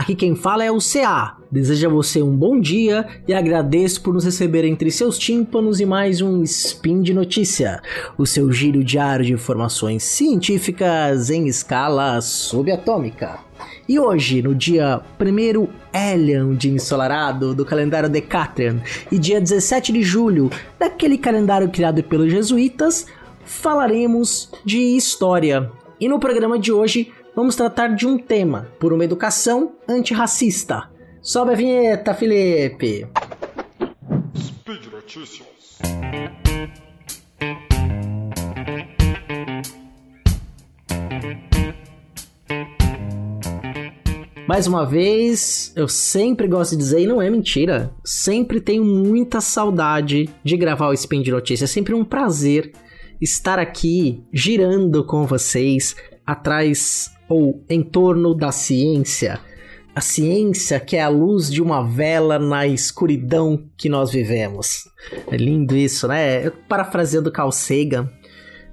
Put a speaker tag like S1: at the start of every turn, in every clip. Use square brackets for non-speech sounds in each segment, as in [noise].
S1: Aqui quem fala é o CA. Desejo a você um bom dia e agradeço por nos receber entre seus tímpanos e mais um Spin de Notícia, o seu giro diário de informações científicas em escala subatômica. E hoje, no dia 1 Elion de ensolarado do calendário Decatrian e dia 17 de julho daquele calendário criado pelos jesuítas, falaremos de história. E no programa de hoje vamos tratar de um tema por uma educação antirracista. Sobe a vinheta, Felipe! Speed Notícias. Mais uma vez, eu sempre gosto de dizer, e não é mentira, sempre tenho muita saudade de gravar o Spin de Notícias. É sempre um prazer estar aqui girando com vocês atrás ou em torno da ciência. A ciência que é a luz de uma vela na escuridão que nós vivemos. É lindo isso, né? Parafraseando Carl Sagan,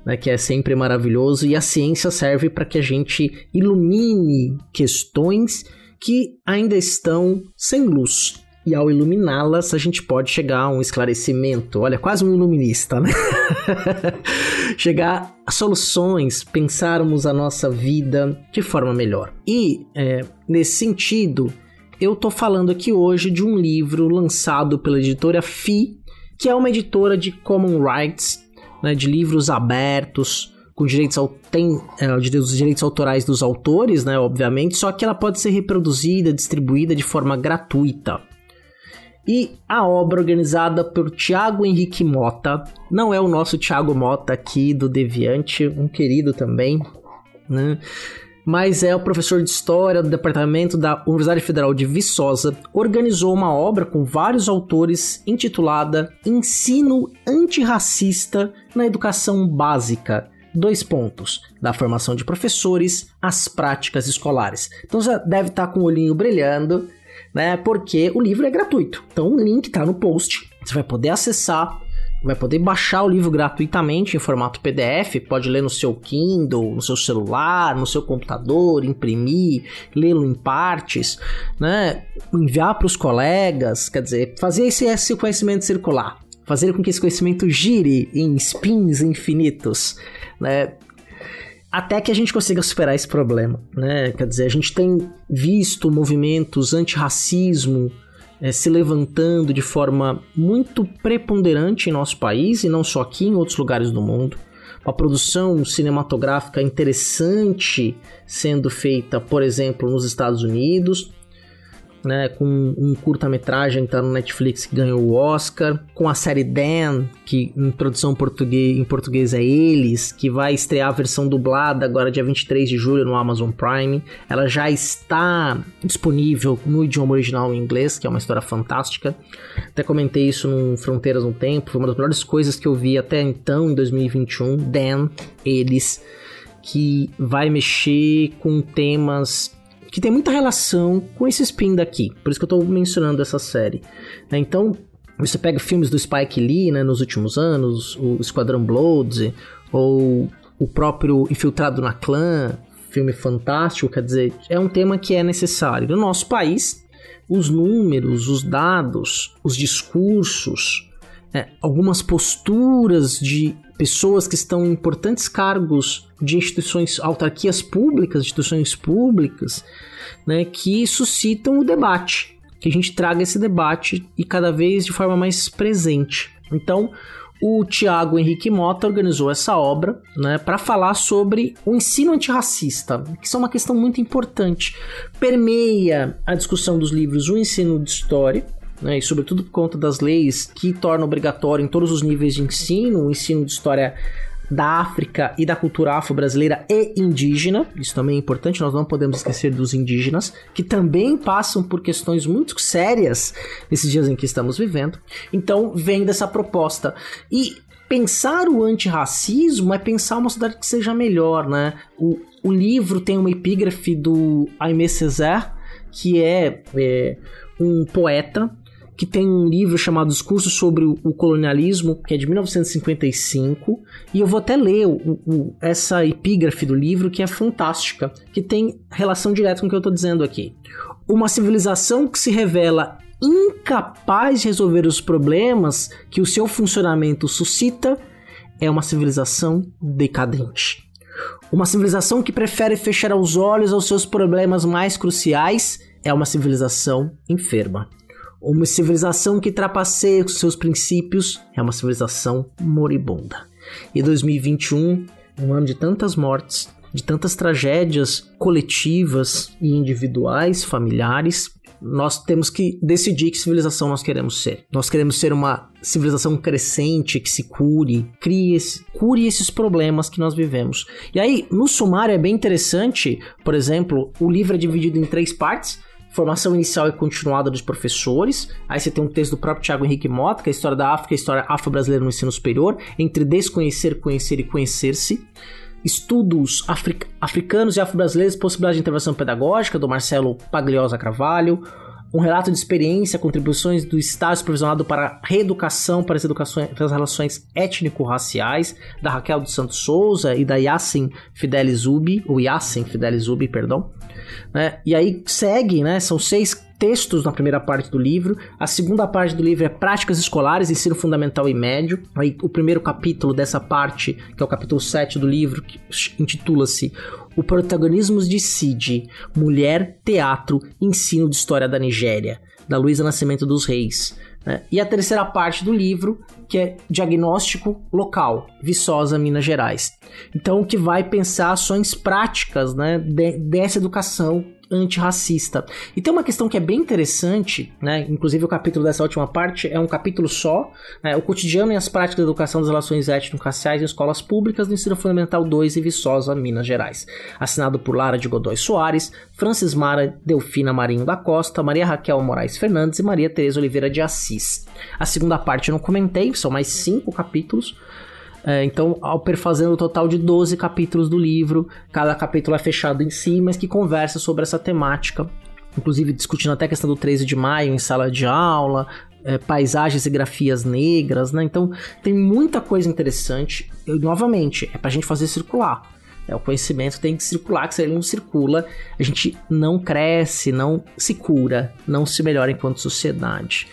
S1: né, que é sempre maravilhoso, e a ciência serve para que a gente ilumine questões que ainda estão sem luz. E ao iluminá-las, a gente pode chegar a um esclarecimento. Olha, quase um iluminista, né? [laughs] chegar a soluções, pensarmos a nossa vida de forma melhor. E, é, nesse sentido, eu tô falando aqui hoje de um livro lançado pela editora FI, que é uma editora de common rights, né, de livros abertos, com direitos tem é, os direitos autorais dos autores, né, obviamente, só que ela pode ser reproduzida, distribuída de forma gratuita. E a obra organizada por Tiago Henrique Mota, não é o nosso Tiago Mota aqui do Deviante, um querido também, né? Mas é o professor de História do Departamento da Universidade Federal de Viçosa, organizou uma obra com vários autores intitulada Ensino Antirracista na Educação Básica, dois pontos, da formação de professores às práticas escolares. Então já deve estar com o olhinho brilhando, né? Porque o livro é gratuito. Então o link está no post. Você vai poder acessar, vai poder baixar o livro gratuitamente em formato PDF, pode ler no seu Kindle, no seu celular, no seu computador, imprimir, lê-lo em partes, né? Enviar para os colegas, quer dizer, fazer esse, esse conhecimento circular fazer com que esse conhecimento gire em spins infinitos, né? Até que a gente consiga superar esse problema, né? Quer dizer, a gente tem visto movimentos antirracismo é, se levantando de forma muito preponderante em nosso país e não só aqui, em outros lugares do mundo. Uma produção cinematográfica interessante sendo feita, por exemplo, nos Estados Unidos, né, com um curta-metragem que tá no Netflix que ganhou o Oscar, com a série Dan, que em produção português, em português é Eles, que vai estrear a versão dublada agora dia 23 de julho no Amazon Prime. Ela já está disponível no idioma original em inglês, que é uma história fantástica. Até comentei isso no Fronteiras no Tempo, foi uma das melhores coisas que eu vi até então, em 2021. Dan, Eles, que vai mexer com temas que tem muita relação com esse spin daqui. Por isso que eu tô mencionando essa série. Né? Então, você pega filmes do Spike Lee, né, nos últimos anos, o Esquadrão Bloods, ou o próprio Infiltrado na Clã, filme fantástico, quer dizer, é um tema que é necessário. No nosso país, os números, os dados, os discursos, é, algumas posturas de pessoas que estão em importantes cargos de instituições, autarquias públicas, instituições públicas, né, que suscitam o debate, que a gente traga esse debate e cada vez de forma mais presente. Então, o Tiago Henrique Mota organizou essa obra né, para falar sobre o ensino antirracista, que é uma questão muito importante. Permeia a discussão dos livros O Ensino de História, né, e sobretudo por conta das leis que tornam obrigatório em todos os níveis de ensino, o ensino de história da África e da cultura afro-brasileira e indígena. Isso também é importante, nós não podemos esquecer dos indígenas, que também passam por questões muito sérias nesses dias em que estamos vivendo. Então, vem dessa proposta. E pensar o antirracismo é pensar uma sociedade que seja melhor, né? O, o livro tem uma epígrafe do Aimé Césaire, que é, é um poeta que tem um livro chamado Discurso sobre o Colonialismo, que é de 1955, e eu vou até ler o, o, essa epígrafe do livro, que é fantástica, que tem relação direta com o que eu estou dizendo aqui. Uma civilização que se revela incapaz de resolver os problemas que o seu funcionamento suscita é uma civilização decadente. Uma civilização que prefere fechar os olhos aos seus problemas mais cruciais é uma civilização enferma. Uma civilização que trapaceia os seus princípios é uma civilização moribunda. E 2021, um ano de tantas mortes, de tantas tragédias coletivas e individuais, familiares, nós temos que decidir que civilização nós queremos ser. Nós queremos ser uma civilização crescente, que se cure, crie cure esses problemas que nós vivemos. E aí, no sumário é bem interessante, por exemplo, o livro é dividido em três partes formação inicial e continuada dos professores. Aí você tem um texto do próprio Tiago Henrique Mota, que é a história da África, a história afro-brasileira no ensino superior, entre desconhecer, conhecer e conhecer-se. Estudos africanos e afro-brasileiros, possibilidade de intervenção pedagógica, do Marcelo Pagliosa Carvalho um relato de experiência, contribuições do Estado supervisionado para reeducação para as, educações, para as relações étnico-raciais, da Raquel dos Santos Souza e da Yassin Fidelis Ubi, ou Yassin Fidelis Ubi, perdão. Né? E aí segue, né? São seis textos na primeira parte do livro. A segunda parte do livro é Práticas Escolares, Ensino Fundamental e Médio. Aí, o primeiro capítulo dessa parte, que é o capítulo 7 do livro, intitula-se O Protagonismo de Cid, Mulher, Teatro, Ensino de História da Nigéria, da Luísa Nascimento dos Reis. Né? E a terceira parte do livro, que é Diagnóstico Local, Viçosa, Minas Gerais. Então, que vai pensar ações práticas né, de, dessa educação antirracista. E tem uma questão que é bem interessante, né? Inclusive o capítulo dessa última parte é um capítulo só, né? o cotidiano e as práticas da educação das relações étnico-raciais em escolas públicas do Ensino Fundamental 2 em Viçosa, Minas Gerais. Assinado por Lara de Godoy Soares, Francis Mara Delfina Marinho da Costa, Maria Raquel Moraes Fernandes e Maria Tereza Oliveira de Assis. A segunda parte eu não comentei, são mais cinco capítulos, é, então, ao perfazendo o total de 12 capítulos do livro, cada capítulo é fechado em si, mas que conversa sobre essa temática. Inclusive discutindo até a questão do 13 de maio em sala de aula, é, paisagens e grafias negras, né? Então tem muita coisa interessante. E, novamente, é pra gente fazer circular. É, o conhecimento tem que circular, que se ele não circula, a gente não cresce, não se cura, não se melhora enquanto sociedade.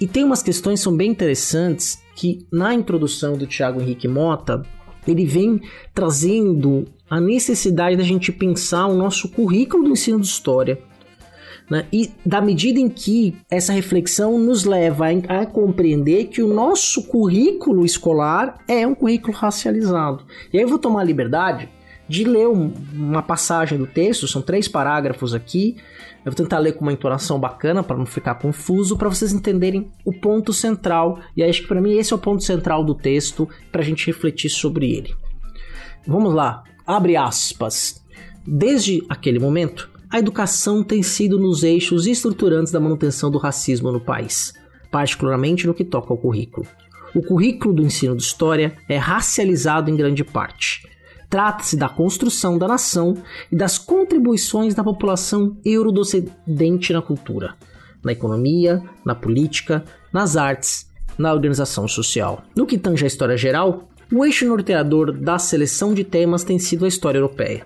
S1: E tem umas questões que são bem interessantes que na introdução do Tiago Henrique Mota, ele vem trazendo a necessidade da gente pensar o nosso currículo do ensino de história. Né? E da medida em que essa reflexão nos leva a, a, compreender que o nosso currículo escolar é um currículo racializado. E aí eu vou tomar a liberdade de ler um, uma passagem do texto, são três parágrafos aqui. Eu vou tentar ler com uma entonação bacana para não ficar confuso, para vocês entenderem o ponto central. E acho que para mim esse é o ponto central do texto para a gente refletir sobre ele. Vamos lá, abre aspas. Desde aquele momento, a educação tem sido nos eixos estruturantes da manutenção do racismo no país, particularmente no que toca ao currículo. O currículo do ensino de história é racializado em grande parte Trata-se da construção da nação e das contribuições da população eurodescendente na cultura, na economia, na política, nas artes, na organização social. No que tange à história geral, o eixo norteador da seleção de temas tem sido a história europeia.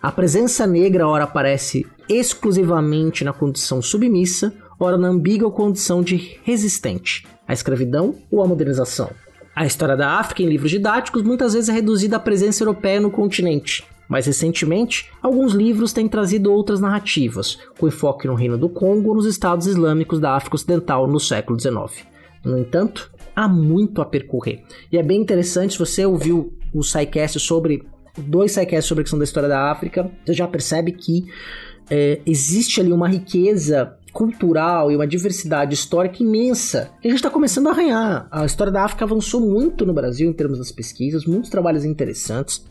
S1: A presença negra ora aparece exclusivamente na condição submissa, ora na ambígua condição de resistente, à escravidão ou à modernização. A história da África em livros didáticos muitas vezes é reduzida à presença europeia no continente. Mais recentemente, alguns livros têm trazido outras narrativas, com enfoque no Reino do Congo ou nos estados islâmicos da África Ocidental no século XIX. No entanto, há muito a percorrer. E é bem interessante, se você ouviu o SciCast sobre dois SciCasts sobre a questão da história da África, você já percebe que é, existe ali uma riqueza cultural e uma diversidade histórica imensa. E a gente está começando a arranhar. A história da África avançou muito no Brasil em termos das pesquisas, muitos trabalhos interessantes,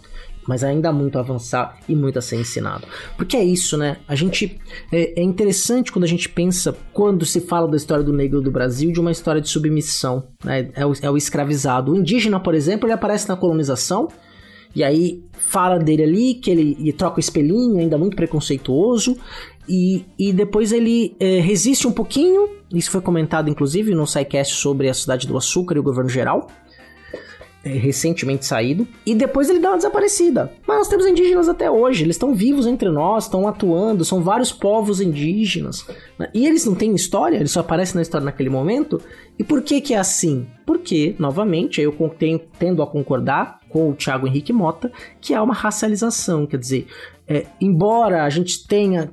S1: mas ainda há muito a avançar e muito a ser ensinado. Porque é isso, né? A gente é, é interessante quando a gente pensa, quando se fala da história do negro do Brasil, de uma história de submissão, né? É o, é o escravizado. O indígena, por exemplo, ele aparece na colonização. E aí fala dele ali, que ele, ele troca o espelhinho, ainda muito preconceituoso, e, e depois ele é, resiste um pouquinho. Isso foi comentado, inclusive, no SciCast sobre a cidade do açúcar e o governo geral. É, recentemente saído. E depois ele dá uma desaparecida. Mas nós temos indígenas até hoje. Eles estão vivos entre nós, estão atuando. São vários povos indígenas. Né? E eles não têm história, eles só aparecem na história naquele momento. E por que que é assim? Porque, novamente, eu tenho, tendo a concordar com o Thiago Henrique Mota, que há uma racialização. Quer dizer, é, embora a gente tenha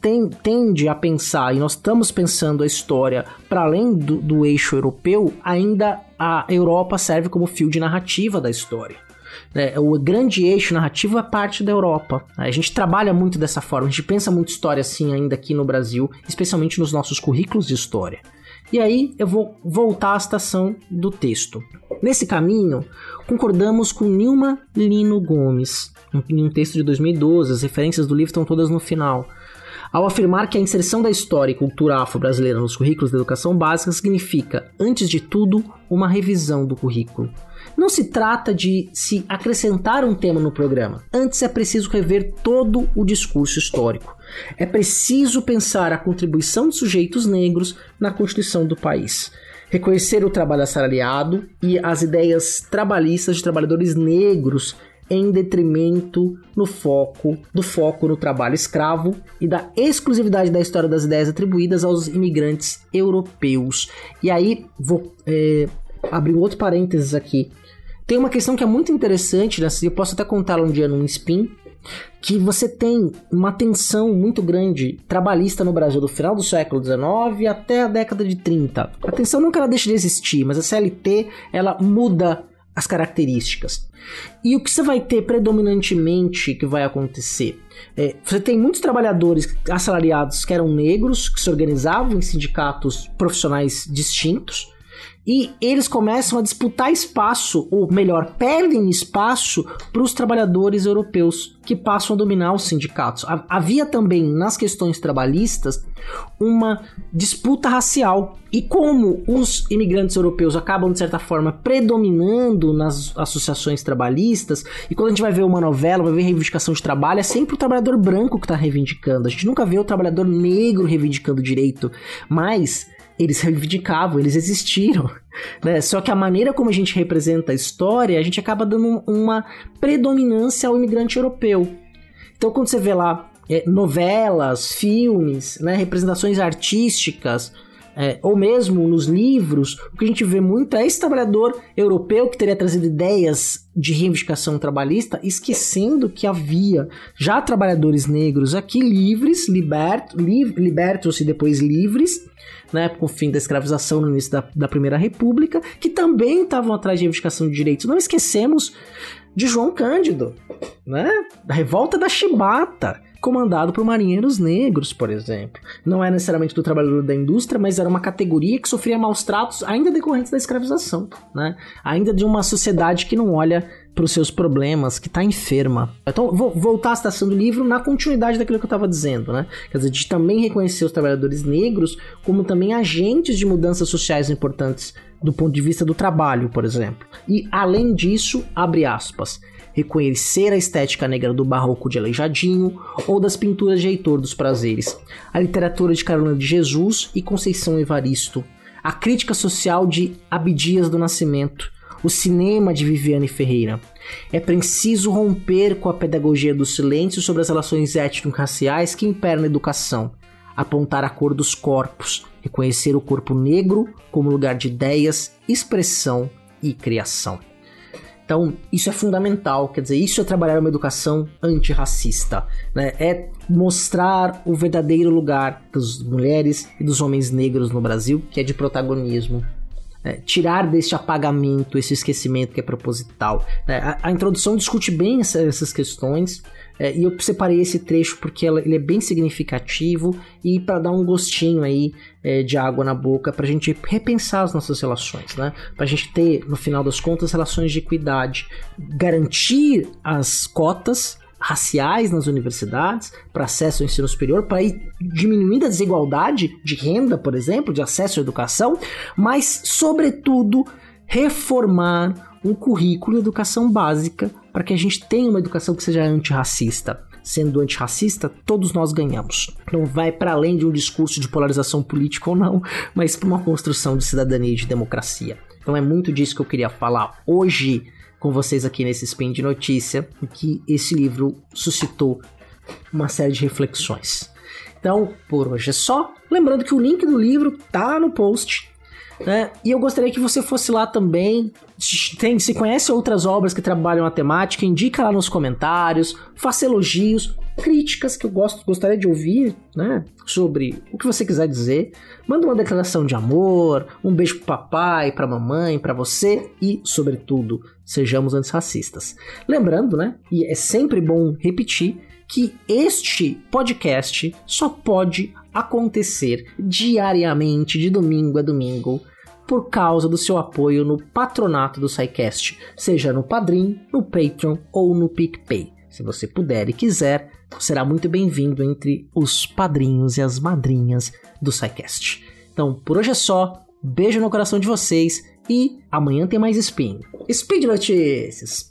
S1: tem, tende a pensar, e nós estamos pensando a história para além do, do eixo europeu, ainda a Europa serve como fio de narrativa da história. É, o grande eixo narrativo é parte da Europa. A gente trabalha muito dessa forma, a gente pensa muito história assim ainda aqui no Brasil, especialmente nos nossos currículos de história. E aí eu vou voltar à citação do texto. Nesse caminho, concordamos com Nilma Lino Gomes, em um texto de 2012, as referências do livro estão todas no final. Ao afirmar que a inserção da história e cultura afro-brasileira nos currículos da educação básica significa, antes de tudo, uma revisão do currículo. Não se trata de se acrescentar um tema no programa, antes é preciso rever todo o discurso histórico. É preciso pensar a contribuição de sujeitos negros na constituição do país reconhecer o trabalho assalariado e as ideias trabalhistas de trabalhadores negros em detrimento no foco do foco no trabalho escravo e da exclusividade da história das ideias atribuídas aos imigrantes europeus. E aí vou é, abrir um outro parênteses aqui. Tem uma questão que é muito interessante, né? eu posso até contá-la um dia num spin, que você tem uma tensão muito grande trabalhista no Brasil do final do século XIX até a década de 30. A tensão nunca ela deixa de existir, mas a CLT ela muda as características. E o que você vai ter predominantemente que vai acontecer? É, você tem muitos trabalhadores assalariados que eram negros, que se organizavam em sindicatos profissionais distintos, e eles começam a disputar espaço, ou melhor, perdem espaço para os trabalhadores europeus que passam a dominar os sindicatos. Havia também nas questões trabalhistas uma disputa racial. E como os imigrantes europeus acabam, de certa forma, predominando nas associações trabalhistas, e quando a gente vai ver uma novela, vai ver reivindicação de trabalho, é sempre o trabalhador branco que está reivindicando. A gente nunca vê o trabalhador negro reivindicando direito. Mas eles reivindicavam, eles existiram. [laughs] Né? Só que a maneira como a gente representa a história, a gente acaba dando uma predominância ao imigrante europeu. Então, quando você vê lá é, novelas, filmes, né, representações artísticas, é, ou mesmo nos livros, o que a gente vê muito é esse trabalhador europeu que teria trazido ideias de reivindicação trabalhista, esquecendo que havia já trabalhadores negros aqui livres, libertos, li, libertos e depois livres, né, com o fim da escravização no início da, da Primeira República, que também estavam atrás de reivindicação de direitos. Não esquecemos de João Cândido, né? Da revolta da Chibata, comandado por marinheiros negros, por exemplo. Não é necessariamente do trabalhador da indústria, mas era uma categoria que sofria maus tratos ainda decorrentes da escravização, né? Ainda de uma sociedade que não olha para os seus problemas, que está enferma. Então, vou voltar à citação do livro na continuidade daquilo que eu estava dizendo, né? Quer dizer, de também reconhecer os trabalhadores negros como também agentes de mudanças sociais importantes do ponto de vista do trabalho, por exemplo. E, além disso, abre aspas, reconhecer a estética negra do barroco de Aleijadinho ou das pinturas de Heitor dos Prazeres, a literatura de Carolina de Jesus e Conceição Evaristo, a crítica social de Abdias do Nascimento, o cinema de Viviane Ferreira. É preciso romper com a pedagogia do silêncio sobre as relações étnico-raciais que imperam na educação, apontar a cor dos corpos, reconhecer o corpo negro como lugar de ideias, expressão e criação. Então, isso é fundamental, quer dizer, isso é trabalhar uma educação antirracista, né? É mostrar o verdadeiro lugar das mulheres e dos homens negros no Brasil, que é de protagonismo, é, tirar deste apagamento, esse esquecimento que é proposital. É, a, a, introdução discute bem essa, essas questões é, e eu separei esse trecho porque ela, ele é bem significativo e para dar um gostinho aí é, de água na boca para a gente repensar as nossas relações, né? Para a gente ter, no final das contas, relações de equidade, garantir as cotas raciais nas universidades para acesso ao ensino superior, para ir diminuindo a desigualdade de renda, por exemplo, de acesso à educação, mas, sobretudo, reformar um currículo de educação básica para que a gente tenha uma educação que seja antirracista. sendo antirracista, todos nós ganhamos. Não vai para além de um discurso de polarização política ou não, mas para uma construção de cidadania e de democracia. Então é muito disso que eu queria falar hoje com vocês aqui nesse Spin de Notícia, que esse livro suscitou uma série de reflexões. Então, por hoje é só. Lembrando que o link do livro tá no post né? E eu gostaria que você fosse lá também. Tem, se conhece outras obras que trabalham a temática, indica lá nos comentários, faça elogios, críticas que eu gosto, gostaria de ouvir, né? Sobre o que você quiser dizer. Manda uma declaração de amor, um beijo pro papai, pra mamãe, para você e, sobretudo, sejamos antirracistas. Lembrando, né? E é sempre bom repetir que este podcast só pode acontecer diariamente, de domingo a domingo, por causa do seu apoio no patronato do SciCast, seja no Padrim, no Patreon ou no PicPay. Se você puder e quiser, será muito bem-vindo entre os padrinhos e as madrinhas do SciCast. Então, por hoje é só. Beijo no coração de vocês e amanhã tem mais Spin. Speed Notícias.